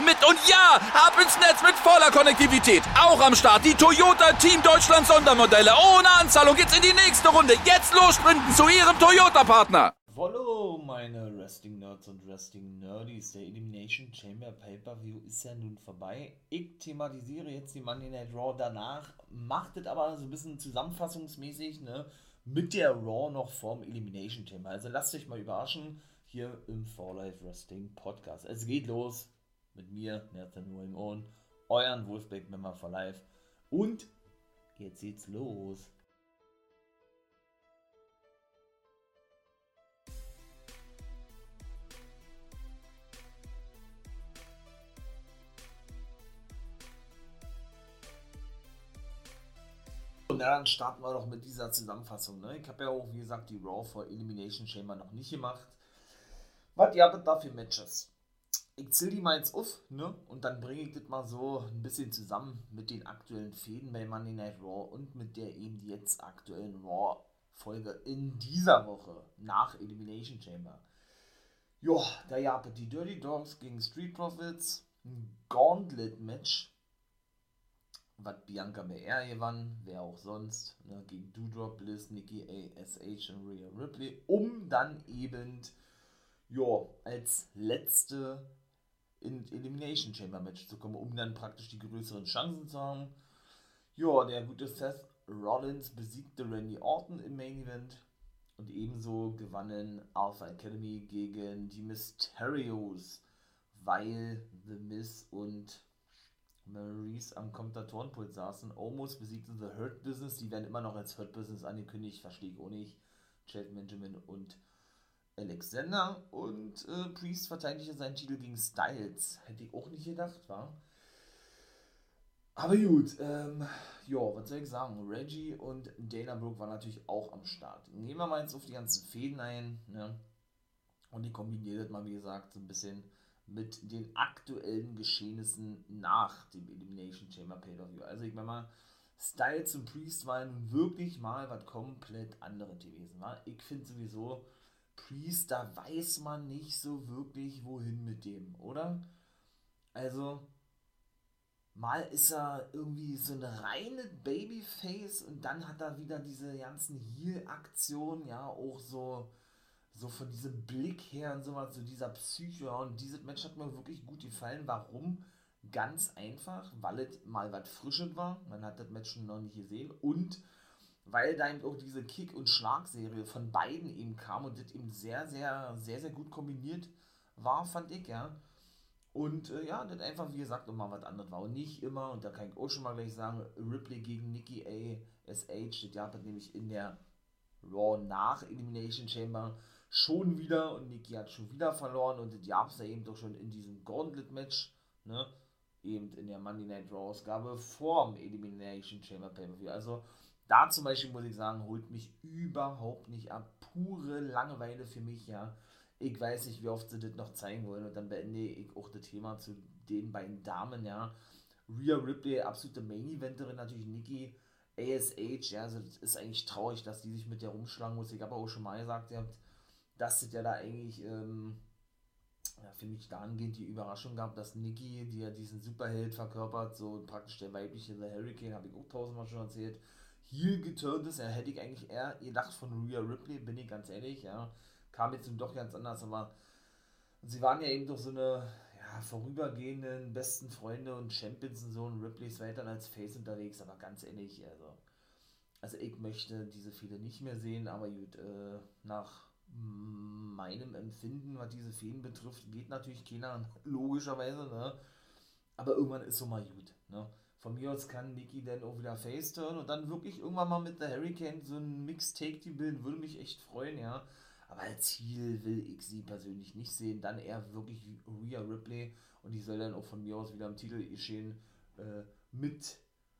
mit. Und ja, ab ins Netz mit voller Konnektivität. Auch am Start die Toyota Team Deutschland Sondermodelle. Ohne Anzahlung geht's in die nächste Runde. Jetzt los sprinten zu ihrem Toyota-Partner. Follow meine Wrestling Nerds und Wrestling Nerdies. Der Elimination Chamber Pay-Per-View ist ja nun vorbei. Ich thematisiere jetzt die Monday Night Raw danach, macht es aber so ein bisschen zusammenfassungsmäßig, ne? Mit der Raw noch vorm Elimination Chamber. Also lasst euch mal überraschen hier im For Life Wrestling Podcast. Es geht los mit mir, Nathan William Owen, euren Wolfpack Member for Life. Und jetzt geht's los. Und dann starten wir doch mit dieser Zusammenfassung. Ne? Ich habe ja auch, wie gesagt, die Raw for Elimination Chamber noch nicht gemacht. Was ihr habt da für Matches? Ich zähle die mal jetzt auf, ne? Und dann bringe ich das mal so ein bisschen zusammen mit den aktuellen Fäden bei Monday Night Raw und mit der eben jetzt aktuellen Raw-Folge in dieser Woche nach Elimination Chamber. Ja, da gab die Dirty Dogs gegen Street Profits, ein Gauntlet-Match was Bianca BR gewann, wer auch sonst, ne, gegen Doudrop, Bliss, Nikki ASH und Rhea Ripley, um dann eben, ja, als letzte in Elimination Chamber Match zu kommen, um dann praktisch die größeren Chancen zu haben. Ja, der gute Seth Rollins besiegte Randy Orton im Main Event und ebenso gewannen Alpha Academy gegen die Mysterios, weil The Miz und Maurice am Kommentatorenpult saßen. Omos besiegten The Hurt Business. Die werden immer noch als Hurt Business angekündigt. Verstehe ich auch nicht. Chad Benjamin und Alexander. Und äh, Priest verteidigte seinen Titel gegen Styles. Hätte ich auch nicht gedacht, war. Aber gut, ähm, ja, was soll ich sagen? Reggie und Dana Brooke waren natürlich auch am Start. Nehmen wir mal jetzt auf die ganzen Fäden ein, ne? Und die kombiniert mal, wie gesagt, so ein bisschen mit den aktuellen Geschehnissen nach dem Elimination Chamber Pay-Per-View. Also ich meine mal, Styles und Priest waren wirklich mal was komplett anderes gewesen. Wa? Ich finde sowieso, Priest, da weiß man nicht so wirklich, wohin mit dem, oder? Also, mal ist er irgendwie so eine reine Babyface und dann hat er wieder diese ganzen Heal-Aktionen, ja, auch so so von diesem Blick her und sowas, so dieser Psyche. Und dieses Match hat mir wirklich gut gefallen. Warum? Ganz einfach, weil es mal was Frisches war. Man hat das Match schon noch nicht gesehen. Und weil da eben auch diese Kick- und Schlagserie von beiden eben kam und das eben sehr, sehr, sehr, sehr gut kombiniert war, fand ich, ja. Und äh, ja, das einfach, wie gesagt, immer was anderes war. Und nicht immer, und da kann ich auch schon mal gleich sagen, Ripley gegen Nikki A. SH, das gab es nämlich in der Raw nach Elimination Chamber schon wieder und Nikki hat schon wieder verloren und das gab es ja eben doch schon in diesem Gauntlet-Match, ne? Eben in der Monday Night Raw-Ausgabe vor dem Elimination Chamber Pay-Per-View. Also da zum Beispiel muss ich sagen, holt mich überhaupt nicht ab. Pure Langeweile für mich, ja. Ich weiß nicht, wie oft sie das noch zeigen wollen und dann beende ich auch das Thema zu den beiden Damen, ja. Rhea Ripley, absolute Main-Eventerin, natürlich Nikki. ASH, ja, also das ist eigentlich traurig, dass die sich mit der rumschlagen muss. Ich habe auch schon mal gesagt, ihr habt dass es ja da eigentlich ähm, ja, für mich dahingehend die Überraschung gab, dass Nikki, die ja diesen Superheld verkörpert, so praktisch der weibliche The Hurricane, habe ich auch tausendmal schon erzählt, hier geturnt ist. Ja, hätte ich eigentlich eher gedacht von Rhea Ripley, bin ich ganz ehrlich, ja. Kam jetzt doch ganz anders, aber sie waren ja eben doch so eine ja, vorübergehenden besten Freunde und Champions und so und Ripley ist weiter als Face unterwegs, aber ganz ehrlich, also, also ich möchte diese viele nicht mehr sehen, aber gut, äh, nach meinem Empfinden, was diese Feen betrifft, geht natürlich keiner, logischerweise, ne? Aber irgendwann ist so mal gut, ne? Von mir aus kann Nikki dann auch wieder face turn und dann wirklich irgendwann mal mit der Hurricane so ein Mixed-Take die bilden, würde mich echt freuen, ja. Aber als Ziel will ich sie persönlich nicht sehen. Dann eher wirklich Rhea Ripley und die soll dann auch von mir aus wieder im Titel geschehen äh, mit,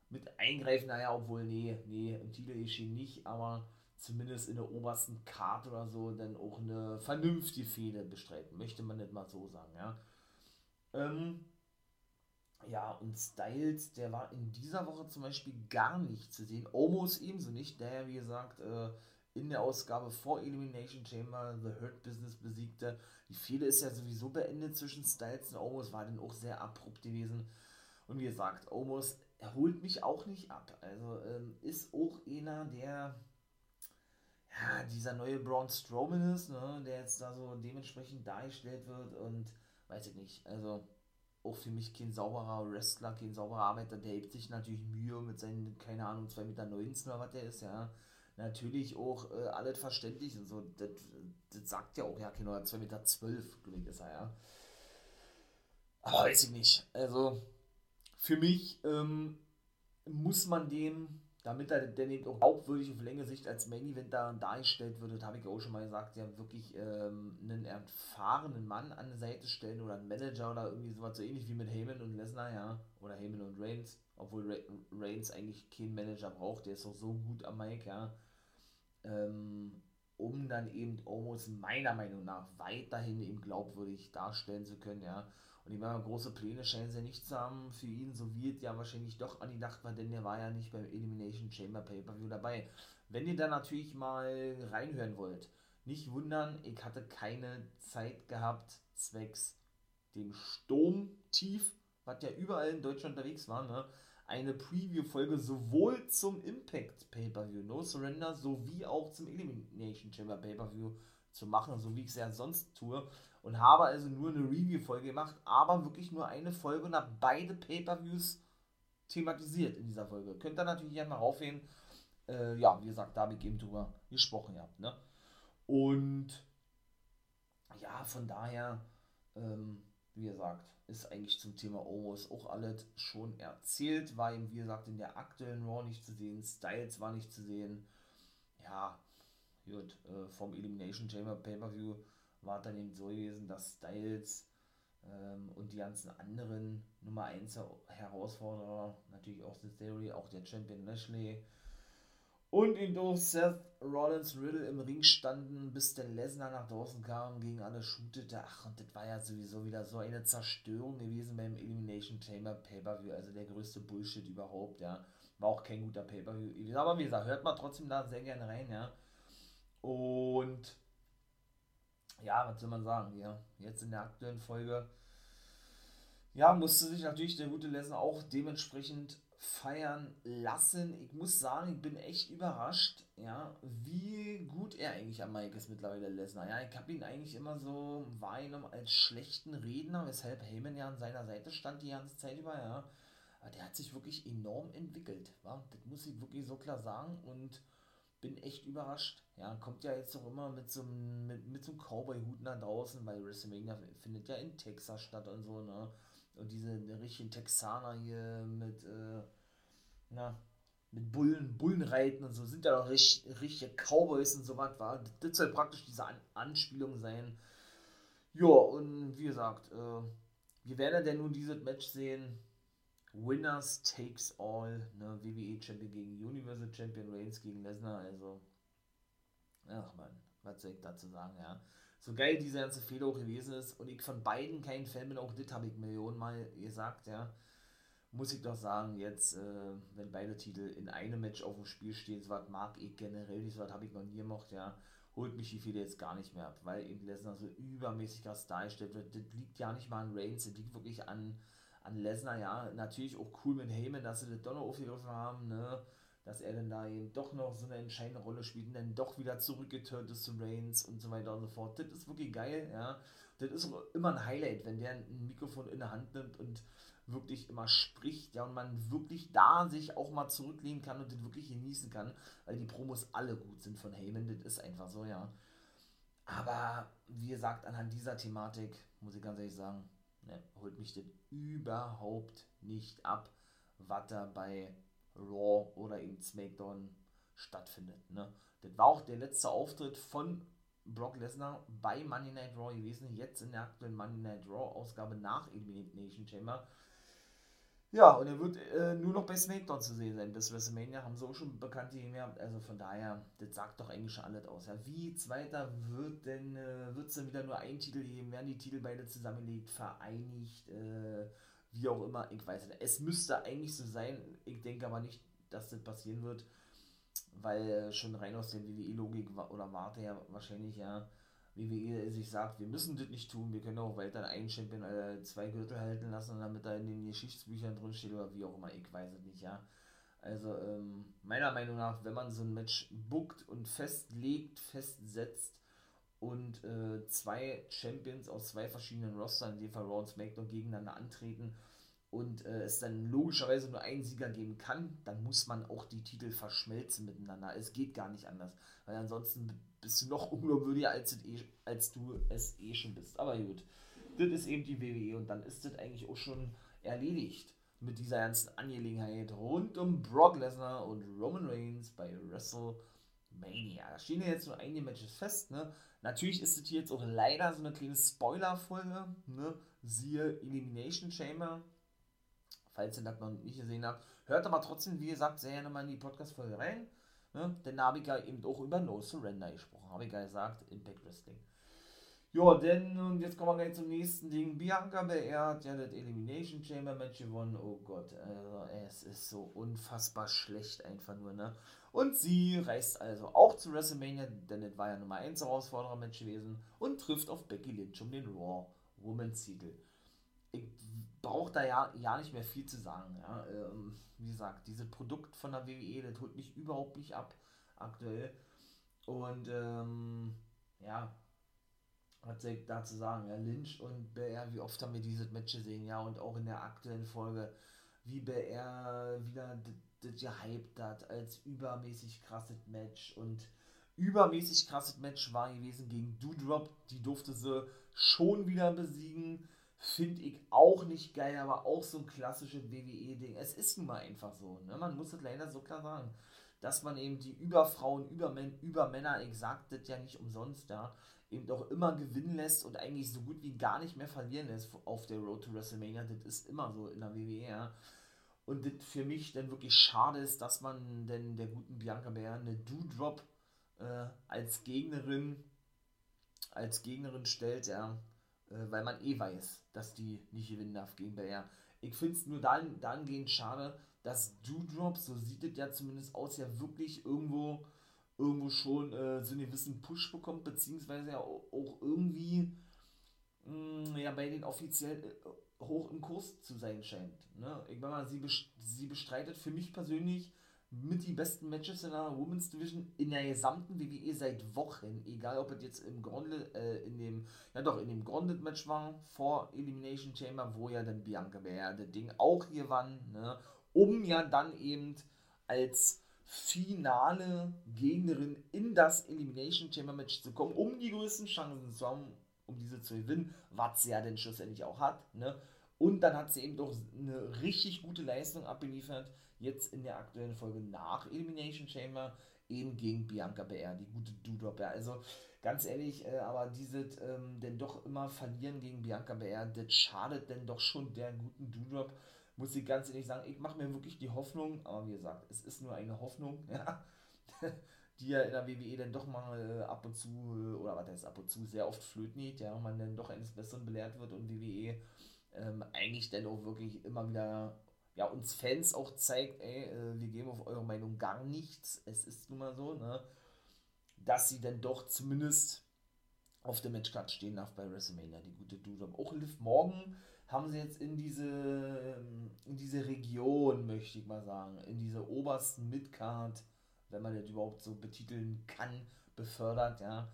mit eingreifen. Naja, obwohl, nee, nee, im Titel geschehen nicht, aber zumindest in der obersten Karte oder so dann auch eine vernünftige Fehde bestreiten. Möchte man nicht mal so sagen, ja. Ähm, ja, und Styles, der war in dieser Woche zum Beispiel gar nicht zu sehen. Almost ebenso nicht, der, wie gesagt, äh, in der Ausgabe vor Elimination Chamber The Hurt Business besiegte. Die Fehde ist ja sowieso beendet zwischen Styles und Almost, war dann auch sehr abrupt gewesen. Und wie gesagt, Almost erholt mich auch nicht ab. Also ähm, ist auch einer, der ja, dieser neue Braun Strowman ist, ne, der jetzt da so dementsprechend dargestellt wird und weiß ich nicht, also auch für mich kein sauberer Wrestler, kein sauberer Arbeiter, der hebt sich natürlich Mühe mit seinen, keine Ahnung, 2,19 Meter oder was der ist, ja. Natürlich auch äh, alles verständlich und so, das, das sagt ja auch, ja, genau, 2,12 Meter, glaube ich, ist er, ja. Aber weiß ich nicht, also für mich ähm, muss man dem damit er denn eben auch glaubwürdig auf längere Sicht als Main Event da dargestellt wird, habe ich auch schon mal gesagt, ja wirklich ähm, einen erfahrenen Mann an die Seite stellen oder einen Manager oder irgendwie sowas, so ähnlich wie mit Heyman und Lesnar, ja, oder Heyman und Reigns, obwohl Reigns eigentlich keinen Manager braucht, der ist auch so gut am Mike, ja, ähm, um dann eben Omos meiner Meinung nach weiterhin eben glaubwürdig darstellen zu können, ja, und die meine, große Pläne scheinen sie nicht zu haben für ihn, so es ja wahrscheinlich doch angedacht war, denn der war ja nicht beim Elimination Chamber Pay-Per-View dabei. Wenn ihr da natürlich mal reinhören wollt, nicht wundern, ich hatte keine Zeit gehabt, zwecks dem Sturmtief, was ja überall in Deutschland unterwegs war, ne? eine Preview-Folge sowohl zum Impact Pay-Per-View No Surrender sowie auch zum Elimination Chamber Pay-Per-View zu machen, so wie ich es ja sonst tue und habe also nur eine Review-Folge gemacht, aber wirklich nur eine Folge und habe beide Pay-Per-Views thematisiert in dieser Folge. Könnt ihr natürlich gerne mal raufgehen. Äh, ja, wie gesagt, da habe ich eben drüber gesprochen gehabt. Ne? Und ja, von daher, ähm, wie gesagt, ist eigentlich zum Thema Omos auch alles schon erzählt. War eben, wie gesagt, in der aktuellen Raw nicht zu sehen. Styles war nicht zu sehen. Ja, gut, äh, vom Elimination Chamber Pay-Per-View war dann eben so gewesen, dass Styles ähm, und die ganzen anderen Nummer 1 Herausforderer, natürlich auch The Theory, auch der Champion Lashley und in durch Seth Rollins Riddle im Ring standen, bis der Lesnar nach draußen kam, gegen alle shootete. Ach, und das war ja sowieso wieder so eine Zerstörung gewesen beim Elimination Chamber Pay-Per-View, also der größte Bullshit überhaupt, ja. War auch kein guter Pay-Per-View. Aber wie gesagt, hört mal trotzdem da sehr gerne rein, ja. Und ja, was soll man sagen, ja, jetzt in der aktuellen Folge, ja, musste sich natürlich der gute Lesnar auch dementsprechend feiern lassen. Ich muss sagen, ich bin echt überrascht, ja, wie gut er eigentlich am Mike ist mittlerweile, Lesnar. Ja, ich habe ihn eigentlich immer so wahrgenommen als schlechten Redner, weshalb Heyman ja an seiner Seite stand die ganze Zeit über, ja. Aber der hat sich wirklich enorm entwickelt, wa? das muss ich wirklich so klar sagen und bin echt überrascht. Ja, kommt ja jetzt auch immer mit so einem, mit, mit so einem Cowboy-Hut nach draußen, weil WrestleMania findet ja in Texas statt und so, ne? Und diese richtigen Texaner hier mit, äh, na, mit Bullen, Bullenreiten und so, sind ja doch richtig, richtige Cowboys und so was, war. Das soll praktisch diese An Anspielung sein. Ja, und wie gesagt, äh, wir werden denn nun dieses Match sehen. Winners takes all, ne? WWE Champion gegen Universal Champion Reigns gegen Lesnar, also ach man, was soll ich dazu sagen, ja. So geil diese ganze Fehler auch gewesen ist und ich von beiden kein Fan bin, auch das habe ich Millionen Mal gesagt, ja. Muss ich doch sagen, jetzt, äh, wenn beide Titel in einem Match auf dem Spiel stehen, so was mag ich generell nicht, so was habe ich noch nie gemacht, ja. Holt mich die Fehler jetzt gar nicht mehr ab, weil eben Lesnar so übermäßig krass dargestellt wird. Das liegt ja nicht mal an Reigns, das liegt wirklich an an Lesnar, ja, natürlich auch cool mit Heyman, dass sie das noch aufgegriffen haben, ne, dass er dann da eben doch noch so eine entscheidende Rolle spielt und dann doch wieder zurückgetürnt ist zu Reigns und so weiter und so fort. Das ist wirklich geil, ja. Das ist immer ein Highlight, wenn der ein Mikrofon in der Hand nimmt und wirklich immer spricht, ja, und man wirklich da sich auch mal zurücklehnen kann und das wirklich genießen kann, weil die Promos alle gut sind von Heyman, das ist einfach so, ja. Aber wie gesagt, anhand dieser Thematik, muss ich ganz ehrlich sagen, ne, holt mich das überhaupt nicht ab, was da bei Raw oder eben SmackDown stattfindet. Ne? Das war auch der letzte Auftritt von Brock Lesnar bei Monday Night Raw gewesen, jetzt in der aktuellen Monday Night Raw Ausgabe nach Elimination Chamber. Ja, und er wird äh, nur noch bei SmackDown zu sehen sein. Bis WrestleMania haben auch schon bekannte gehabt. Also von daher, das sagt doch eigentlich schon alles aus. Ja, wie zweiter wird denn, äh, wird es dann wieder nur einen Titel geben? Werden die Titel beide zusammengelegt, vereinigt, äh, wie auch immer? Ich weiß nicht. Es müsste eigentlich so sein. Ich denke aber nicht, dass das passieren wird weil schon rein aus der WWE-Logik oder Warte ja wahrscheinlich ja WWE sich sagt, wir müssen das nicht tun, wir können auch weiter einen Champion äh, zwei Gürtel halten lassen, damit er in den Geschichtsbüchern drin steht oder wie auch immer, ich weiß es nicht, ja. Also ähm, meiner Meinung nach, wenn man so ein Match bookt und festlegt, festsetzt und äh, zwei Champions aus zwei verschiedenen Rostern, in dem Fall Raw und SmackDown, gegeneinander antreten, und äh, es dann logischerweise nur einen Sieger geben kann, dann muss man auch die Titel verschmelzen miteinander. Es geht gar nicht anders, weil ansonsten bist du noch unglaubwürdiger, als, eh, als du es eh schon bist. Aber gut, das ist eben die WWE und dann ist das eigentlich auch schon erledigt mit dieser ganzen Angelegenheit rund um Brock Lesnar und Roman Reigns bei WrestleMania. Da stehen ja jetzt nur einige Matches fest, ne? Natürlich ist es hier jetzt auch leider so eine kleine Spoiler-Folge, ne? Siehe Elimination Chamber, falls ihr das noch nicht gesehen habt. Hört aber trotzdem, wie gesagt, sehr gerne mal in die Podcast-Folge rein. Ne? Denn da habe ich ja eben auch über No Surrender gesprochen. Habe ich ja gesagt, Impact Wrestling. Ja, denn, und jetzt kommen wir gleich zum nächsten Ding. Bianca beehrt ja das Elimination Chamber Match gewonnen. Oh Gott, also es ist so unfassbar schlecht einfach nur, ne? Und sie reist also auch zu WrestleMania, denn das war ja Nummer 1 Herausforderer Match gewesen und trifft auf Becky Lynch um den Raw Women's Titel. Ich braucht da ja, ja nicht mehr viel zu sagen. Ja. Ähm, wie gesagt, dieses Produkt von der WWE, das holt mich überhaupt nicht ab aktuell. Und ähm, ja, was soll ich dazu sagen? Ja, Lynch und BR, wie oft haben wir dieses Match gesehen, ja, und auch in der aktuellen Folge, wie BR wieder das gehypt hat als übermäßig krasses Match und übermäßig krasses Match war gewesen gegen Doudrop, die durfte sie schon wieder besiegen Finde ich auch nicht geil, aber auch so ein klassisches WWE-Ding. Es ist nun mal einfach so. Ne? Man muss es leider so klar sagen. Dass man eben die Überfrauen, Übermän Übermänner, ich sag das ja nicht umsonst da, eben doch immer gewinnen lässt und eigentlich so gut wie gar nicht mehr verlieren lässt auf der Road to WrestleMania. Das ist immer so in der WWE. Ja. Und das für mich dann wirklich schade ist, dass man denn der guten Bianca Bär eine Do-Drop äh, als Gegnerin als Gegnerin stellt, ja äh, weil man eh weiß, dass die nicht gewinnen darf gegen BR. Ich finde es nur dann, dahingehend schade, dass Doodrop, so sieht es ja zumindest aus, ja wirklich irgendwo, irgendwo schon äh, so einen gewissen Push bekommt, beziehungsweise ja auch, irgendwie mh, mm, ja, bei den offiziell äh, hoch im Kurs zu sein scheint. Ne? Ich meine mal, sie, sie bestreitet für mich persönlich mit die besten Matches in der Women's Division in der gesamten WWE seit Wochen, egal ob es jetzt im Grunde, äh, in dem, ja doch, in dem Grounded Match war, vor Elimination Chamber, wo ja dann Bianca Belair das Ding auch gewann, ne, um ja dann eben als finale Gegnerin in das Elimination Chamber Match zu kommen, um die größten Chancen zu haben, um diese zu gewinnen, was sie ja dann schlussendlich auch hat, ne, und dann hat sie eben doch eine richtig gute Leistung abgeliefert, jetzt in der aktuellen Folge nach Elimination Chamber, eben gegen Bianca BR, die gute Doudrop. Ja, also ganz ehrlich, äh, aber dieses ähm, denn doch immer verlieren gegen Bianca BR, das schadet denn doch schon der guten Doudrop. Muss ich ganz ehrlich sagen, ich mache mir wirklich die Hoffnung, aber wie gesagt, es ist nur eine Hoffnung, ja, die ja in der WWE dann doch mal äh, ab und zu, äh, oder was heißt ab und zu, sehr oft flöten geht, ja, und man dann doch eines Besseren belehrt wird und WWE ähm, eigentlich dann auch wirklich immer wieder ja, uns Fans auch zeigt, ey, äh, wir geben auf eure Meinung gar nichts. Es ist nun mal so, ne? Dass sie dann doch zumindest auf der Matchcard stehen darf bei WrestleMania, die gute Dude. Auch Liv Morgan haben sie jetzt in diese, ähm, in diese Region, möchte ich mal sagen, in diese obersten Midcard, wenn man das überhaupt so betiteln kann, befördert, ja.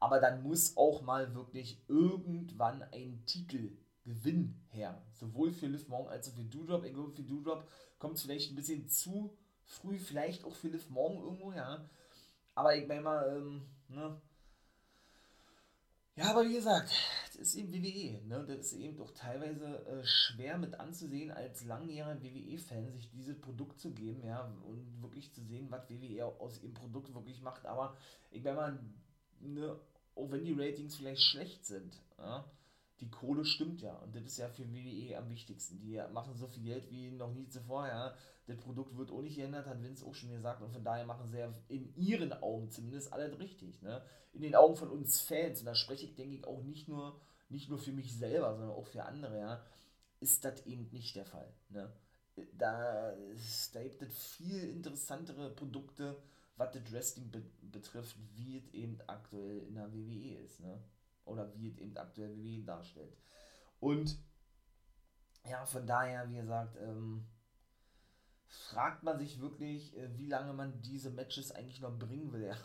Aber dann muss auch mal wirklich irgendwann ein Titel Gewinn her. Sowohl für Liv Morgan als auch für Doudrop. Ich glaube, für Doudrop kommt es vielleicht ein bisschen zu früh, vielleicht auch für Liv Morgan irgendwo, ja. Aber ich meine mal, ähm, ne. Ja, aber wie gesagt, das ist eben WWE, ne? Das ist eben doch teilweise äh, schwer mit anzusehen, als langjähriger WWE-Fan sich dieses Produkt zu geben, ja, und wirklich zu sehen, was WWE aus ihrem Produkt wirklich macht. Aber ich meine mal, ne, auch wenn die Ratings vielleicht schlecht sind, ja, die Kohle stimmt ja. Und das ist ja für WWE am wichtigsten. Die machen so viel Geld wie noch nie zuvor. Ja. Das Produkt wird auch nicht geändert, hat Vince auch schon gesagt. Und von daher machen sie ja in ihren Augen zumindest alles richtig. Ne? In den Augen von uns Fans, und da spreche ich, denke ich, auch nicht nur, nicht nur für mich selber, sondern auch für andere, ja, ist das eben nicht der Fall. Ne? Da, da gibt es viel interessantere Produkte, was das Wrestling be betrifft, wie es eben aktuell in der WWE ist. Ne? Oder wie es eben aktuell WWE darstellt. Und ja, von daher, wie gesagt, ähm, fragt man sich wirklich, äh, wie lange man diese Matches eigentlich noch bringen will. Ja.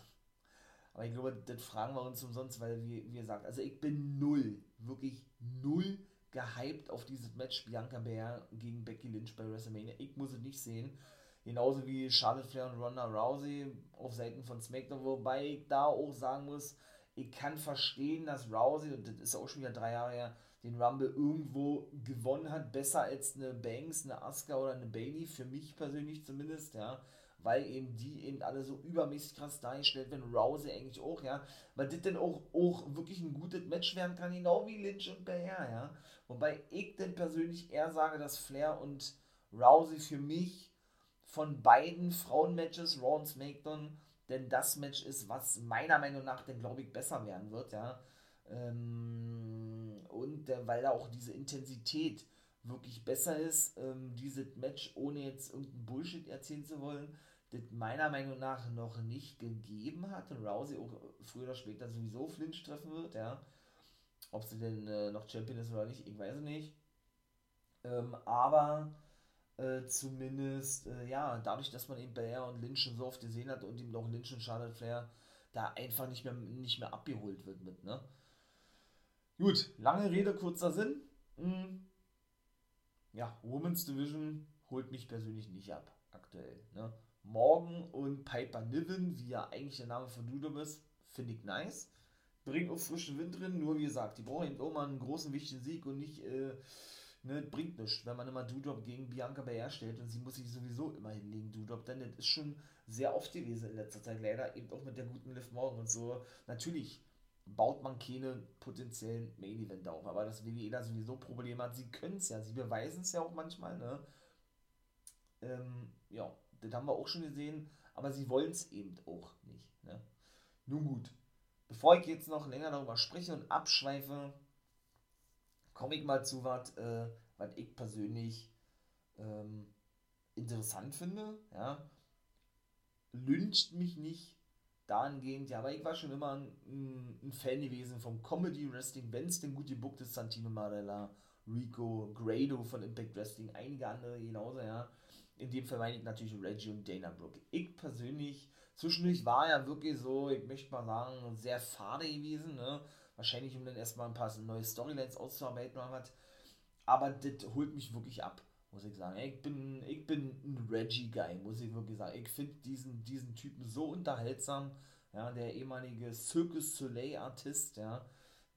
Aber ich glaube, das fragen wir uns umsonst, weil, wie, wie gesagt, also ich bin null, wirklich null gehypt auf dieses Match Bianca Belair gegen Becky Lynch bei WrestleMania. Ich muss es nicht sehen. Genauso wie Charlotte Flair und Ronda Rousey auf Seiten von SmackDown, wobei ich da auch sagen muss, ich kann verstehen, dass Rousey, und das ist auch schon wieder drei Jahre her, den Rumble irgendwo gewonnen hat, besser als eine Banks, eine Asuka oder eine Bailey, für mich persönlich zumindest, ja, weil eben die eben alle so übermäßig krass dargestellt werden, Rousey eigentlich auch, ja, weil das dann auch, auch wirklich ein gutes Match werden kann, genau wie Lynch und Bear, ja, wobei ich denn persönlich eher sage, dass Flair und Rousey für mich von beiden Frauenmatches, Raw und SmackDown, denn das Match ist, was meiner Meinung nach dann, glaube ich, besser werden wird, ja. Ähm, und äh, weil da auch diese Intensität wirklich besser ist, ähm, dieses Match, ohne jetzt irgendeinen Bullshit erzählen zu wollen, das meiner Meinung nach noch nicht gegeben hat und Rousey auch früher oder später sowieso Flinch treffen wird, ja. Ob sie denn äh, noch Champion ist oder nicht, ich weiß es nicht. Ähm, aber äh, zumindest, äh, ja, dadurch, dass man eben Belair und Lynch so oft gesehen hat und eben auch Lynch und Charlotte Flair da einfach nicht mehr, nicht mehr abgeholt wird mit, ne? Gut, lange Rede, kurzer Sinn. Hm. Ja, Women's Division holt mich persönlich nicht ab, aktuell, ne? Morgan und Piper Niven, wie ja eigentlich der Name von Dudum ist, finde ich nice. Bringt auch frischen Wind drin, nur wie gesagt, die brauchen eben auch mal einen großen, wichtigen Sieg und nicht, äh, ne, bringt nichts, wenn man immer Dudop gegen Bianca Belair stellt und sie muss sich sowieso immer hinlegen, Dudop, denn das ist schon sehr oft gewesen in letzter Zeit, leider eben auch mit der guten Liv Morgan und so. Natürlich baut man keine potenziellen Main Event auf, aber das WWE da sowieso Probleme hat, sie können es ja, sie beweisen es ja auch manchmal, ne? Ähm, ja, das haben wir auch schon gesehen, aber sie wollen es eben auch nicht, ne? Nun gut, bevor ich jetzt noch länger darüber spreche und abschweife, komme ich mal zu was, äh, was ich persönlich ähm, interessant finde. Ja. Lyncht mich nicht dahingehend, ja, aber ich war schon immer ein, ein Fan gewesen vom Comedy Wrestling, wenn es denn gut gebuckt ist, Santino Marella, Rico, Grado von Impact Wrestling, einige andere genauso, ja. In dem Fall meine ich natürlich Reggie und Dana Brooke. Ich persönlich, zwischendurch war ja wirklich so, ich möchte mal sagen, sehr fade gewesen, ne Wahrscheinlich, um dann erstmal ein paar neue Storylines auszuarbeiten oder was. Aber das holt mich wirklich ab, muss ich sagen. Ich bin, ich bin ein Reggie-Guy, muss ich wirklich sagen. Ich finde diesen, diesen Typen so unterhaltsam. Ja, der ehemalige Circus Soleil-Artist, ja,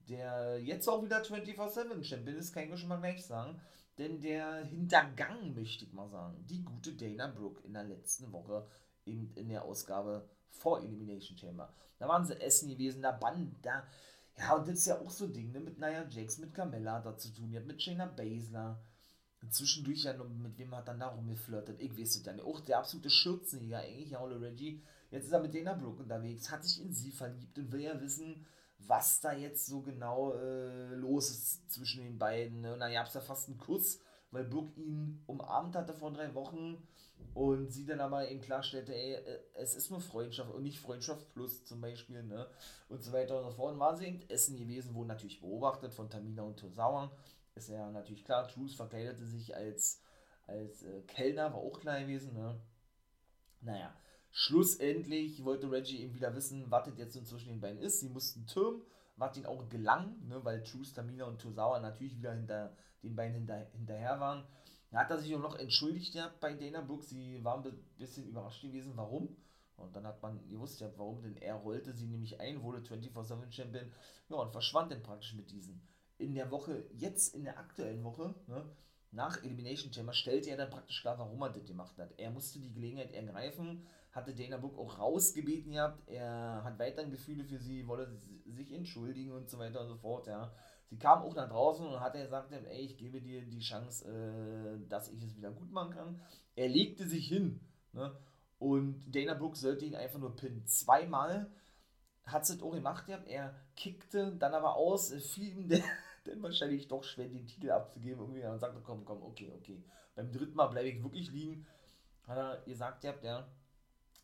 der jetzt auch wieder 24-7-Champion ist, kann ich mir schon mal gleich sagen. Denn der hintergang, möchte ich mal sagen, die gute Dana Brooke in der letzten Woche in, in der Ausgabe vor Elimination Chamber. Da waren sie essen gewesen, da Band, da, ja, und das ist ja auch so ein Ding, ne? Mit Nia Jax, mit Carmella hat das zu tun, ja, mit Shayna Baszler. Zwischendurch ja noch, mit wem hat er da rumgeflirtet? Ich weiß es ja nicht. Auch der absolute Schürzenjäger, eigentlich, ja, Reggie. Jetzt ist er mit Dana Brooke unterwegs, hat sich in sie verliebt und will ja wissen, was da jetzt so genau äh, los ist zwischen den beiden. Ne? Und dann gab es ja fast einen Kuss, weil Brooke ihn umarmt hatte vor drei Wochen und sie dann aber eben klarstellte, ey, äh, es ist nur Freundschaft und nicht Freundschaft plus zum Beispiel, ne? Und so weiter und so fort. Und waren sie eben essen gewesen, wurden natürlich beobachtet von Tamina und Tosawa. Ist ja natürlich klar, Truth verkleidete sich als, als äh, Kellner, war auch klar gewesen, ne? Naja, schlussendlich wollte Reggie eben wieder wissen, was das jetzt inzwischen den beiden ist. Sie mussten türmen, was ihnen auch gelang, ne? Weil Truth, Tamina und Tosawa natürlich wieder hinter den beiden hinter, hinterher waren. Da hat er sich auch noch entschuldigt ja, bei Dana Brooke. Sie war ein bisschen überrascht gewesen, warum. Und dann hat man gewusst, ja, warum, denn er rollte sie nämlich ein, wurde 24-7 Champion, ja, und verschwand dann praktisch mit diesen. In der Woche, jetzt in der aktuellen Woche, ne, nach Elimination Chamber, stellte er dann praktisch klar, warum er das gemacht hat. Er musste die Gelegenheit ergreifen, hatte Dana Brooke auch rausgebeten gehabt. Er hat weiterhin Gefühle für sie, wolle sich entschuldigen und so weiter und so fort, ja. Sie kam auch nach draußen und hat gesagt, ey, ich gebe dir die Chance, äh, dass ich es wieder gut machen kann. Er legte sich hin, ne? Und Dana Brooke sollte ihn einfach nur pinnen. Zweimal hat es auch gemacht gehabt. Er kickte dann aber aus, fiel ihm der, dann wahrscheinlich doch schwer, den Titel abzugeben. Irgendwie und sagte, komm, komm, okay, okay. Beim dritten Mal bleibe ich wirklich liegen. Hat er gesagt, habt ja.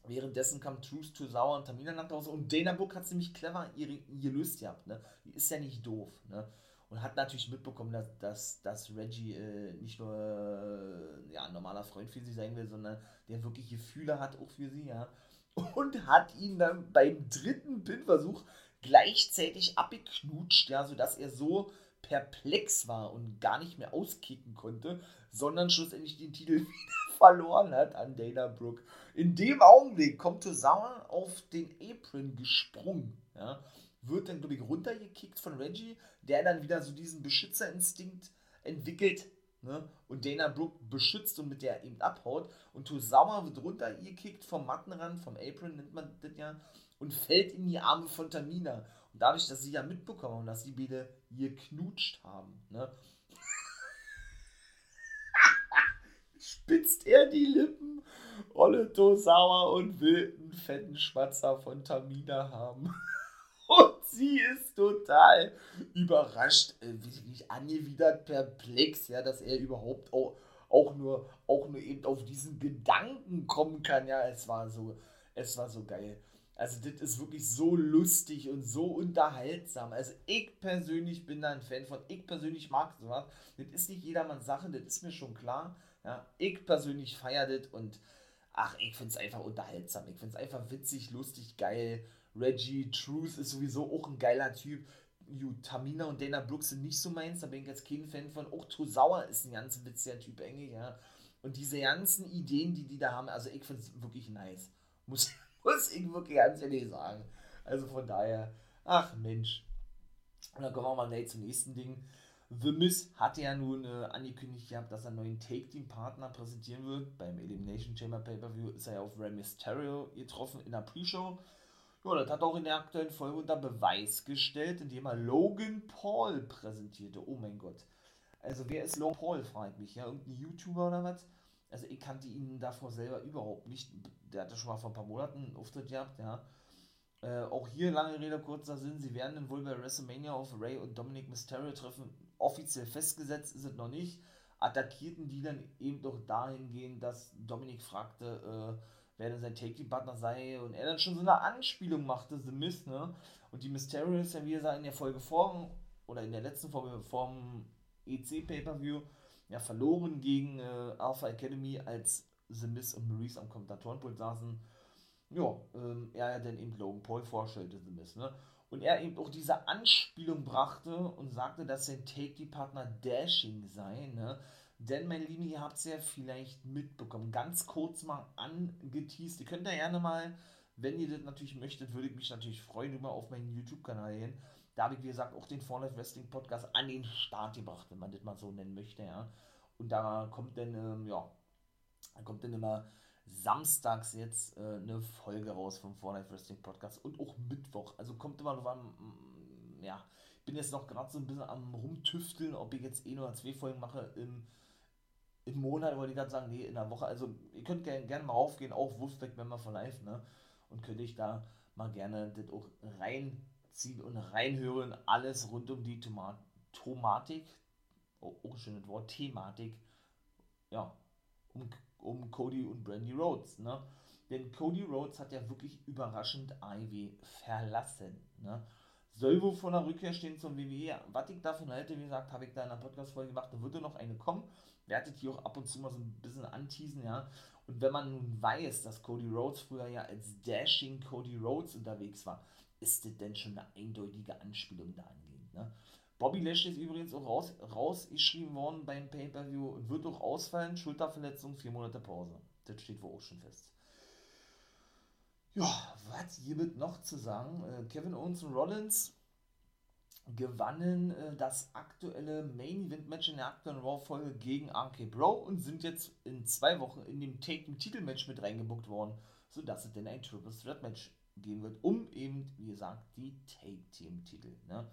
Währenddessen kam Truth to Sauer und Tamina nach Hause und Dana Book hat es nämlich clever gelöst gehabt. Ne? Die ist ja nicht doof. Ne? Und hat natürlich mitbekommen, dass, dass, dass Reggie äh, nicht nur äh, ja, ein normaler Freund für sie sein will, sondern der wirklich Gefühle hat auch für sie. Ja? Und hat ihn dann beim dritten Pinversuch gleichzeitig abgeknutscht, ja, sodass er so perplex war und gar nicht mehr auskicken konnte, sondern schlussendlich den Titel wieder verloren hat an Dana Brooke. In dem Augenblick kommt Tozawa auf den Apron gesprungen, ja, wird dann, glaube ich, runtergekickt von Reggie, der dann wieder so diesen Beschützerinstinkt entwickelt ne, und Dana Brooke beschützt und mit der eben abhaut und Tozawa wird runtergekickt vom Mattenrand, vom Apron nennt man das ja, und fällt in die Arme von Tamina. Und dadurch, dass sie ja mitbekommen dass die beide geknutscht haben, ne, spitzt er die Lippen. Olle Tosawa und will einen fetten Schmatzer von Tamina haben. Und sie ist total überrascht, äh, wirklich angewidert, perplex, ja, dass er überhaupt auch, auch, nur, auch nur eben auf diesen Gedanken kommen kann. Ja, es war so, es war so geil. Also das ist wirklich so lustig und so unterhaltsam. Also ich persönlich bin da ein Fan von. Ich persönlich mag sowas. Das ist nicht jedermanns Sache, das ist mir schon klar. Ja, ich persönlich feiere das und ach, ich finde es einfach unterhaltsam. Ich finde es einfach witzig, lustig, geil. Reggie Truth ist sowieso auch ein geiler Typ. Ju, Tamina und Dana Brooks sind nicht so meins, da bin ich jetzt kein Fan von. Auch Sauer ist ein ganz witziger Typ, eigentlich, ja. Und diese ganzen Ideen, die die da haben, also ich finde es wirklich nice. Muss, muss ich wirklich ganz ehrlich sagen. Also von daher, ach Mensch. Und dann kommen wir mal gleich zum nächsten Ding. The Miz hatte ja nun äh, angekündigt gehabt, dass er einen neuen Take-Team-Partner präsentieren wird. Beim Elimination Chamber Pay-Per-View ist er ja auf Rey Mysterio getroffen in der Pre-Show. Ja, das hat auch in der aktuellen Folge unter Beweis gestellt, indem er Logan Paul präsentierte. Oh mein Gott. Also wer ist Logan Paul, fragt mich. Ja, irgendein YouTuber oder was? Also ich kannte ihn davor selber überhaupt nicht. Der hatte schon mal vor ein paar Monaten einen Auftritt gehabt, ja. Äh, auch hier lange Rede, kurzer Sinn. Sie werden dann wohl bei WrestleMania auf Ray und Dominic Mysterio treffen. Offiziell festgesetzt ist es noch nicht. Attackierten die dann eben doch dahingehend, dass Dominic fragte, äh, wer denn sein Take-Team-Partner sei und er dann schon so eine Anspielung machte, The Mist, ne? Und die Mysterio ist ja, wie gesagt, in der Folge vor, oder in der letzten Folge vom EC Pay-Per-View, ja, verloren gegen äh, Alpha Academy, als The Mist und Maurice am Kommentatorenpult saßen. Ja, ähm, er dann eben Logan Paul vorstellte, The Mist, ne? Und er eben auch diese Anspielung brachte und sagte, dass sein Take-Team-Partner Dashing sei, ne? Denn, meine Lieben, ihr habt es ja vielleicht mitbekommen, ganz kurz mal angeteased. Ihr könnt da gerne mal, wenn ihr das natürlich möchtet, würde ich mich natürlich freuen, über auf meinen YouTube-Kanal gehen. Da habe ich, wie gesagt, auch den Fortnite Wrestling Podcast an den Start gebracht, wenn man das mal so nennen möchte, ja. Und da kommt dann, ähm, ja, da kommt dann immer samstags jetzt äh, eine Folge raus vom Fortnite Wrestling Podcast und auch Mittwoch. Also kommt immer noch am, ja, ich bin jetzt noch gerade so ein bisschen am rumtüfteln, ob ich jetzt eh nur zwei Folgen mache im im Monat wollte ich gerade sagen, nee, in der Woche. Also ihr könnt gerne gern mal aufgehen, auch Wolfpack Member for Life, ne? Und könnte ich da mal gerne das auch reinziehen und reinhören. Alles rund um die Tomat Tomatik, oh, oh schönes Wort, Thematik, ja, um, um Cody und Brandy Rhodes, ne? Denn Cody Rhodes hat ja wirklich überraschend Ivy verlassen, ne? Soll wohl vor der Rückkehr stehen zum WWE. Was ich davon halte, wie gesagt, habe ich da in der Podcast-Folge gemacht, da würde noch eine kommen werdet hier auch ab und zu mal so ein bisschen anteasen, ja. Und wenn man nun weiß, dass Cody Rhodes früher ja als Dashing Cody Rhodes unterwegs war, ist das denn schon eine eindeutige Anspielung dahingehend, ne? Bobby Lashley ist übrigens auch raus, rausgeschrieben worden beim Pay-Per-View und wird auch ausfallen. Schulterverletzung, vier Monate Pause. Das steht wohl auch schon fest. Ja, was hier wird noch zu sagen? Äh, Kevin Owens und Rollins gewannen äh, das aktuelle Main Event Match in der aktuellen Raw Folge gegen RK Bro und sind jetzt in zwei Wochen in dem Taken Titelmatch mit reingebuckt worden. sodass es denn ein Triple Threat Match geben wird, um eben, wie gesagt, die Take-Team-Titel. Ne?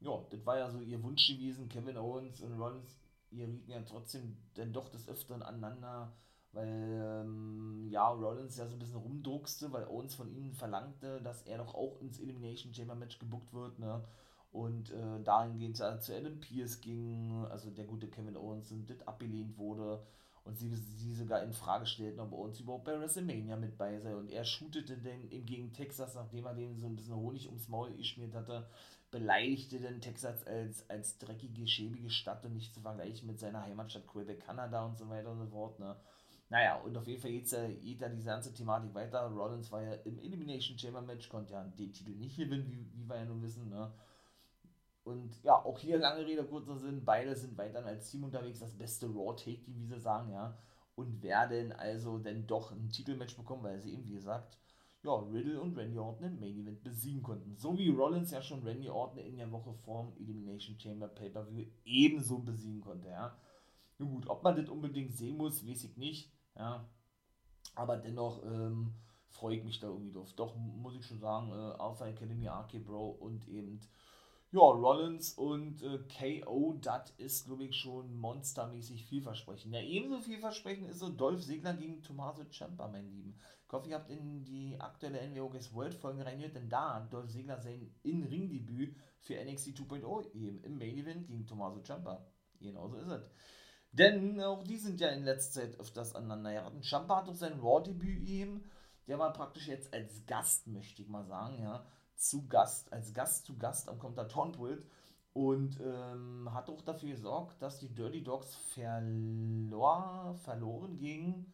Ja, das war ja so ihr Wunsch gewesen, Kevin Owens und Rollins, ihr rieten ja trotzdem dann doch des Öfteren aneinander, weil ähm, ja, Rollins ja so ein bisschen rumdruckste, weil Owens von ihnen verlangte, dass er doch auch ins Elimination Chamber Match gebuckt wird, ne? Und äh, dahingehend zu Adam Pierce ging, also der gute Kevin Owens, und das abgelehnt wurde und sie, sie sogar in Frage stellten, ob Owens überhaupt bei WrestleMania mit bei sei. Und er shootete denn gegen Texas, nachdem er den so ein bisschen Honig ums Maul geschmiert hatte, beleidigte denn Texas als, als dreckige, schäbige Stadt und nicht zu vergleichen mit seiner Heimatstadt Quebec, Kanada und so weiter und so fort. Ne? Naja, und auf jeden Fall geht, ja, geht ja diese ganze Thematik weiter. Rollins war ja im Elimination Chamber Match, konnte ja den Titel nicht gewinnen, wie, wie wir ja nun wissen. Ne? Und ja, auch hier lange Rede, kurzer Sinn, beide sind weiterhin als Team unterwegs, das beste Raw-Take-Team, wie sie sagen, ja. Und werden also dann doch ein Titelmatch bekommen, weil sie eben, wie gesagt, ja, Riddle und Randy Orton im Main Event besiegen konnten. So wie Rollins ja schon Randy Orton in der Woche vorm Elimination Chamber Pay-Per-View ebenso besiegen konnte, ja. Nun gut, ob man das unbedingt sehen muss, weiß ich nicht, ja. Aber dennoch ähm, freue ich mich da irgendwie drauf. Doch, muss ich schon sagen, äh, Alpha Academy, RK Bro und eben ja, Rollins und äh, KO, das ist, glaube ich, schon monstermäßig vielversprechend. Ja, ebenso vielversprechend ist so Dolph Segler gegen Tommaso Ciampa, mein Lieben. Ich hoffe, ihr habt in die aktuelle NWO Guess World Folge reingehört, denn da hat Dolph Segler sein In-Ring-Debüt für NXT 2.0 eben im Main Event gegen Tommaso Ciampa. Genauso ist es. Denn auch die sind ja in letzter Zeit öfters aneinander geraten. Ciampa hat doch sein Raw-Debüt eben. Der war praktisch jetzt als Gast, möchte ich mal sagen, ja zu Gast, als Gast zu Gast am Kommentatorenpult und ähm, hat auch dafür gesorgt, dass die Dirty Dogs verlor, verloren gegen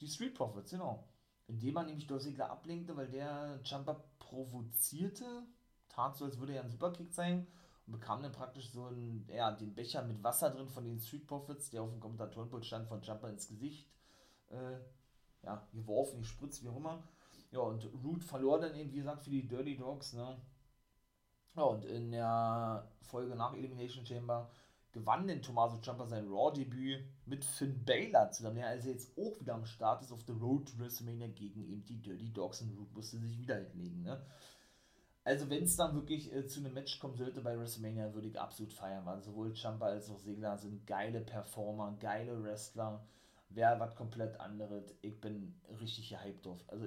die Street Profits, genau. Indem man nämlich Dolph Ziggler ablenkte, weil der Jumper provozierte, tat so, als würde er ein Superkick sein und bekam dann praktisch so einen, ja, den Becher mit Wasser drin von den Street Profits, der auf dem Kommentatorenpult stand, von Jumper ins Gesicht äh, ja, geworfen, gespritzt, wie auch immer. Ja, und Root verlor dann eben, wie gesagt, für die Dirty Dogs, ne? Ja, und in der Folge nach Elimination Chamber gewann denn Tommaso Ciampa sein Raw-Debüt mit Finn Balor zusammen, der also jetzt auch wieder am Start ist auf The Road to WrestleMania gegen eben die Dirty Dogs und Root musste sich wieder hinlegen, ne? Also wenn es dann wirklich äh, zu einem Match kommen sollte bei WrestleMania, würde ich absolut feiern, weil sowohl Ciampa als auch Segler sind geile Performer, geile Wrestler, wäre was komplett anderes. Ich bin richtig gehypt drauf. Also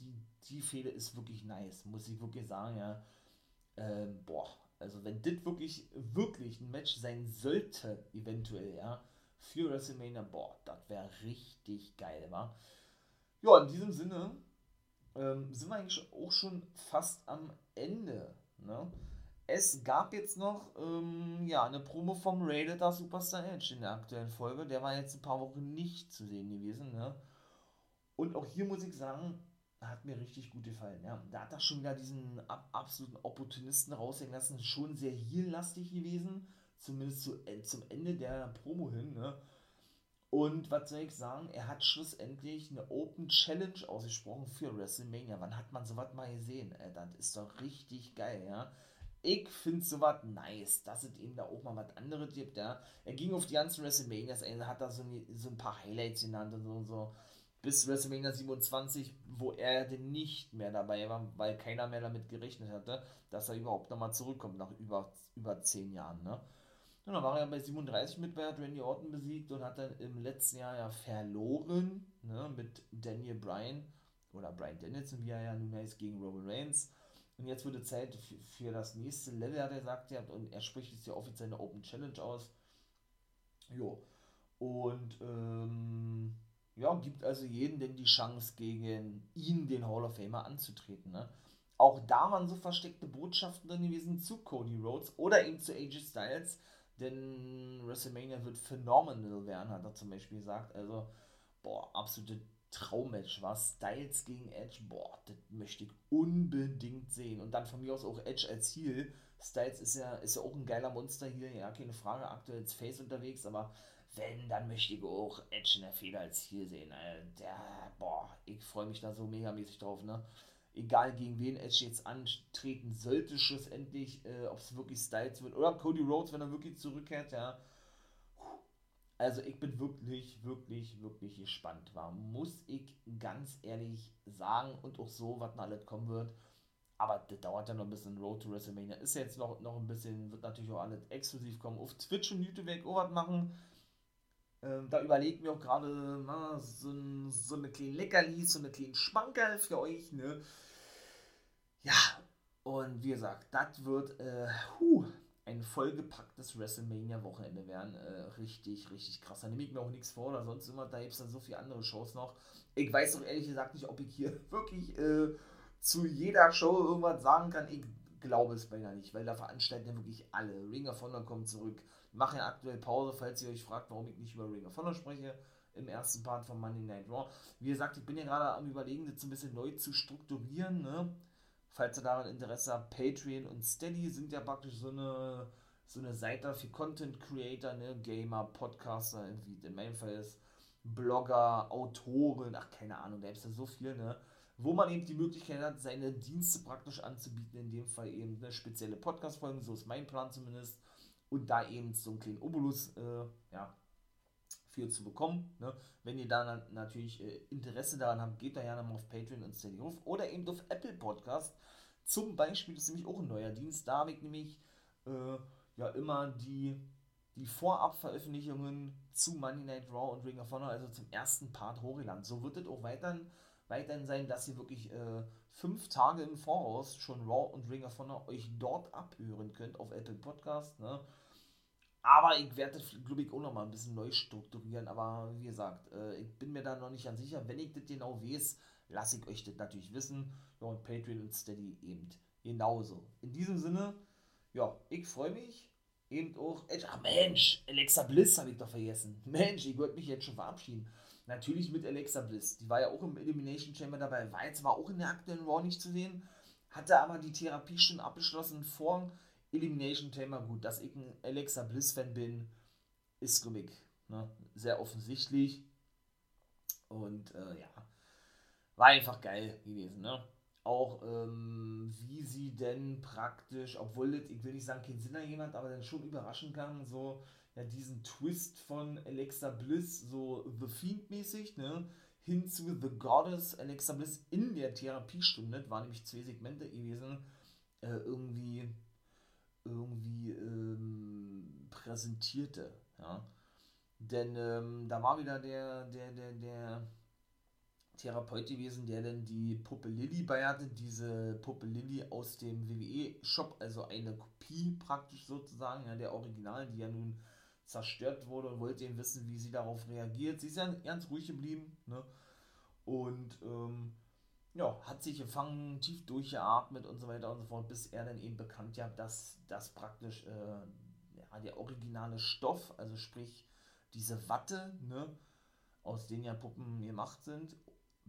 die, die Fehde ist wirklich nice, muss ich wirklich sagen, ja. Ähm, boah, also wenn das wirklich, wirklich ein Match sein sollte, eventuell, ja, für WrestleMania, boah, das wäre richtig geil, wa? Ja, in diesem Sinne ähm, sind wir eigentlich auch schon fast am Ende, ne? Es gab jetzt noch ähm, ja, eine Promo vom Raider Superstar Edge in der aktuellen Folge. Der war jetzt ein paar Wochen nicht zu sehen gewesen. Ne? Und auch hier muss ich sagen, hat mir richtig gut gefallen. Ja. Da hat er schon wieder diesen ab, absoluten Opportunisten raushängen lassen. Schon sehr heel-lastig gewesen. Zumindest zu, zum Ende der Promo hin. Ne? Und was soll ich sagen? Er hat schlussendlich eine Open Challenge ausgesprochen für WrestleMania. Wann hat man sowas mal gesehen? Äh, das ist doch richtig geil, ja. Ich finde sowas nice, dass es eben da auch mal was anderes gibt, ja. Er ging auf die ganzen WrestleManias, er hat da so, so ein paar Highlights genannt und so und so bis WrestleMania 27, wo er denn nicht mehr dabei war, weil keiner mehr damit gerechnet hatte, dass er überhaupt nochmal zurückkommt nach über, über 10 Jahren. Ne? Und dann war er bei 37 mit, hat Randy Orton besiegt und hat dann im letzten Jahr ja verloren ne, mit Daniel Bryan oder Bryan Danielson, wie er ja nun heißt, gegen Roman Reigns. Und jetzt wurde Zeit für, für das nächste Level, hat er gesagt, ja, und er spricht jetzt ja offiziell eine Open Challenge aus. Jo. Und ähm, ja, gibt also jeden denn die Chance, gegen ihn, den Hall of Famer, anzutreten. Ne? Auch da waren so versteckte Botschaften drin gewesen zu Cody Rhodes oder eben zu AJ Styles, denn WrestleMania wird phenomenal werden, hat er zum Beispiel gesagt. Also, boah, absolute Traummatch war Styles gegen Edge, boah, das möchte ich unbedingt sehen. Und dann von mir aus auch Edge als Heel. Styles ist ja, ist ja auch ein geiler Monster hier, ja, keine Frage, aktuell als Face unterwegs, aber wenn, dann möchte ich auch Edge in der Feder als hier sehen. Der, boah, ich freue mich da so megamäßig drauf, ne? Egal gegen wen Edge jetzt antreten sollte, schlussendlich, äh, ob es wirklich Styles wird oder Cody Rhodes, wenn er wirklich zurückkehrt, ja. Also ich bin wirklich, wirklich, wirklich gespannt. War, muss ich ganz ehrlich sagen und auch so, was noch alles kommen wird. Aber das dauert ja noch ein bisschen. Road to WrestleMania ist jetzt noch, noch ein bisschen, wird natürlich auch alles exklusiv kommen. Auf Twitch und YouTube werde ich auch was machen. Ähm, da überlegt mir auch gerade so, so eine kleine Leckerli, so eine kleine Schmankerl für euch. Ne? Ja, und wie gesagt, das wird äh, huh, ein vollgepacktes WrestleMania-Wochenende werden. Äh, richtig, richtig krass. Da nehme ich mir auch nichts vor oder sonst immer. Da gibt es dann so viele andere Shows noch. Ich weiß doch ehrlich gesagt nicht, ob ich hier wirklich äh, zu jeder Show irgendwas sagen kann. Ich glaube es beinahe nicht, weil da veranstalten ja wirklich alle. Ring of Honor kommt zurück mache aktuell Pause, falls ihr euch fragt, warum ich nicht über Ring of Honor spreche im ersten Part von Monday Night Raw. Wie gesagt, ich bin ja gerade am überlegen, das ein bisschen neu zu strukturieren, ne? Falls ihr daran Interesse habt, Patreon und Steady sind ja praktisch so eine, so eine Seite für Content Creator, ne? Gamer, Podcaster, wie in meinem Fall ist, Blogger, Autoren, ach keine Ahnung, da gibt es ja so viel, ne? Wo man eben die Möglichkeit hat, seine Dienste praktisch anzubieten, in dem Fall eben eine spezielle Podcast-Folgen, so ist mein Plan zumindest und da eben so einen kleinen Obolus äh, ja, für zu bekommen. Ne? Wenn ihr da natürlich äh, Interesse daran habt, geht da gerne mal auf Patreon und Steady Ruf oder eben auf Apple Podcast. Zum Beispiel das ist nämlich auch ein neuer Dienst. Da habe ich nämlich äh, ja immer die, die Vorab-Veröffentlichungen zu Money Night Raw und Ring of Honor, also zum ersten Part hochgeladen. So wird es auch weiterhin, weiterhin sein, dass ihr wirklich äh, fünf Tage im Voraus schon Raw und Ring of Honor euch dort abhören könnt auf Apple Podcast. Ne? Aber ich werde das, glaube ich, auch noch mal ein bisschen neu strukturieren. Aber wie gesagt, äh, ich bin mir da noch nicht ganz sicher. Wenn ich das genau weiß, lasse ich euch das natürlich wissen. Ja, und Patreon und Steady eben genauso. In diesem Sinne, ja, ich freue mich. Eben auch, ach Mensch, Alexa Bliss habe ich doch vergessen. Mensch, ich wollte mich jetzt schon verabschieden. Natürlich mit Alexa Bliss. Die war ja auch im Elimination Chamber dabei. War jetzt aber auch in der aktuellen Raw nicht zu sehen. Hatte aber die Therapie schon abgeschlossen vor Elimination Chamber. Gut, dass ich ein Alexa Bliss-Fan bin, ist, glaube ich, ne, sehr offensichtlich. Und äh, ja, war einfach geil gewesen. Ne? Auch ähm, wie sie denn praktisch, obwohl das, ich will nicht sagen, kein Sinn jemand, aber dann schon überraschen kann, so ja, diesen Twist von Alexa Bliss, so The Fiend-mäßig, ne, hin zu The Goddess Alexa Bliss in der Therapiestunde, das waren nämlich zwei Segmente gewesen, äh, irgendwie, irgendwie ähm, präsentierte, ja. Denn ähm, da war wieder der, der, der, der Therapeut gewesen, der dann die Puppe Lilly bei hatte, diese Puppe Lilly aus dem WWE-Shop, also eine Kopie praktisch sozusagen, ja, der Original, die ja nun zerstört wurde und wollte eben wissen, wie sie darauf reagiert. Sie ist ja ganz ruhig geblieben ne? und ähm, ja, hat sich gefangen, tief durchgeatmet und so weiter und so fort, bis er dann eben bekannt ja, dass das praktisch äh, ja, der originale Stoff, also sprich diese Watte, ne, aus denen ja Puppen gemacht sind,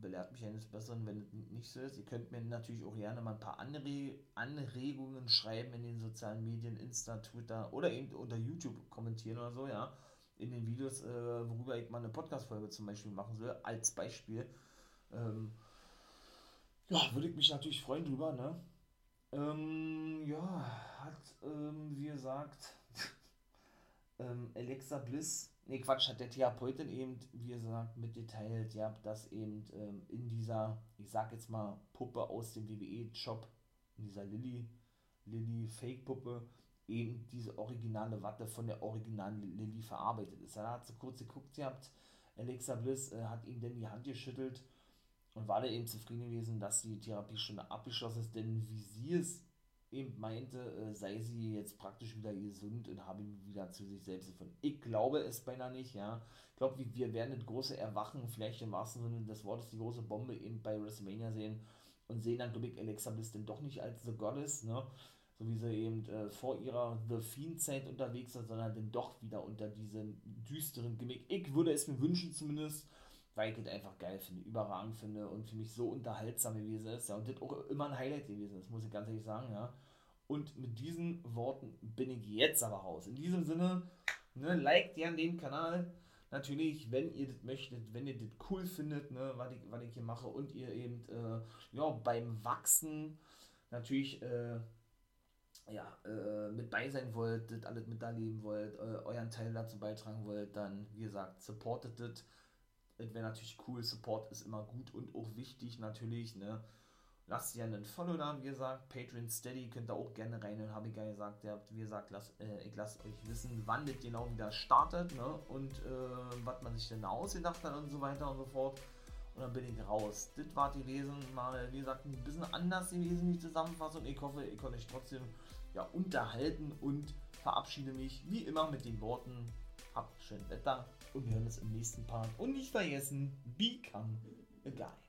belehrt mich eines Besseren, wenn es nicht so ist. Ihr könnt mir natürlich auch gerne mal ein paar Anre Anregungen schreiben in den sozialen Medien, Insta, Twitter oder eben unter YouTube kommentieren oder so, ja. In den Videos, äh, worüber ich mal eine Podcast-Folge zum Beispiel machen soll, als Beispiel. Ähm, ja, würde ich mich natürlich freuen drüber, ne? Ähm, ja, hat, ähm, wie gesagt, ähm, Alexa Bliss nee, Quatsch, hat der Therapeutin eben, wie gesagt, mitgeteilt, ja, dass eben ähm, in dieser, ich sag jetzt mal, Puppe aus dem WWE-Shop, in dieser Lilly, Lilly Fake-Puppe, eben diese originale Watte von der originalen Lilly verarbeitet ist. Da hat sie kurz geguckt gehabt, Alexa Bliss äh, hat ihm dann die Hand geschüttelt und war da eben zufrieden gewesen, dass die Therapie schon abgeschlossen ist, denn wie sie es eben meinte, äh, sei sie jetzt praktisch wieder gesund und habe ihn wieder zu sich selbst gefunden. Ich glaube es beinahe nicht, ja. Ich glaube, wir werden das große Erwachen, vielleicht im wahrsten Sinne des Wortes, die große Bombe eben bei WrestleMania sehen und sehen dann, glaube ich, Alexa Bliss denn doch nicht als The Goddess, ne? So wie sie eben äh, vor ihrer The Fiend-Zeit unterwegs ist, sondern dann doch wieder unter diesem düsteren Gimmick. Ich würde es mir wünschen zumindest, das einfach geil finde, überragend finde und für mich so unterhaltsam gewesen ist. Ja, und das auch immer ein Highlight gewesen ist, muss ich ganz ehrlich sagen, ja. Und mit diesen Worten bin ich jetzt aber raus. In diesem Sinne, ne, liked gern den Kanal. Natürlich, wenn ihr das möchtet, wenn ihr das cool findet, ne, was ich, was ich hier mache und ihr eben äh, ja, beim Wachsen natürlich äh, ja, äh, mit bei sein wollt, das alles miterleben wollt, euren Teil dazu beitragen wollt, dann, wie gesagt, supportet das. Wäre natürlich cool, Support ist immer gut und auch wichtig natürlich, ne? Lasst ja einen Follow da, wie gesagt, Patreon Steady könnt ihr auch gerne rein und habe ich ja gesagt, habt, wie gesagt, lasst, äh, ich lasse euch wissen, wann das genau wieder startet, ne? Und äh, was man sich denn da ausgedacht hat und so weiter und so fort. Und dann bin ich raus. Das war gewesen, mal, wie gesagt, ein bisschen anders gewesen, die Zusammenfassung. Ich hoffe, ihr konnte euch trotzdem ja, unterhalten und verabschiede mich wie immer mit den Worten: Habt schön Wetter und wir hören uns im nächsten Part. Und nicht vergessen, become a guy.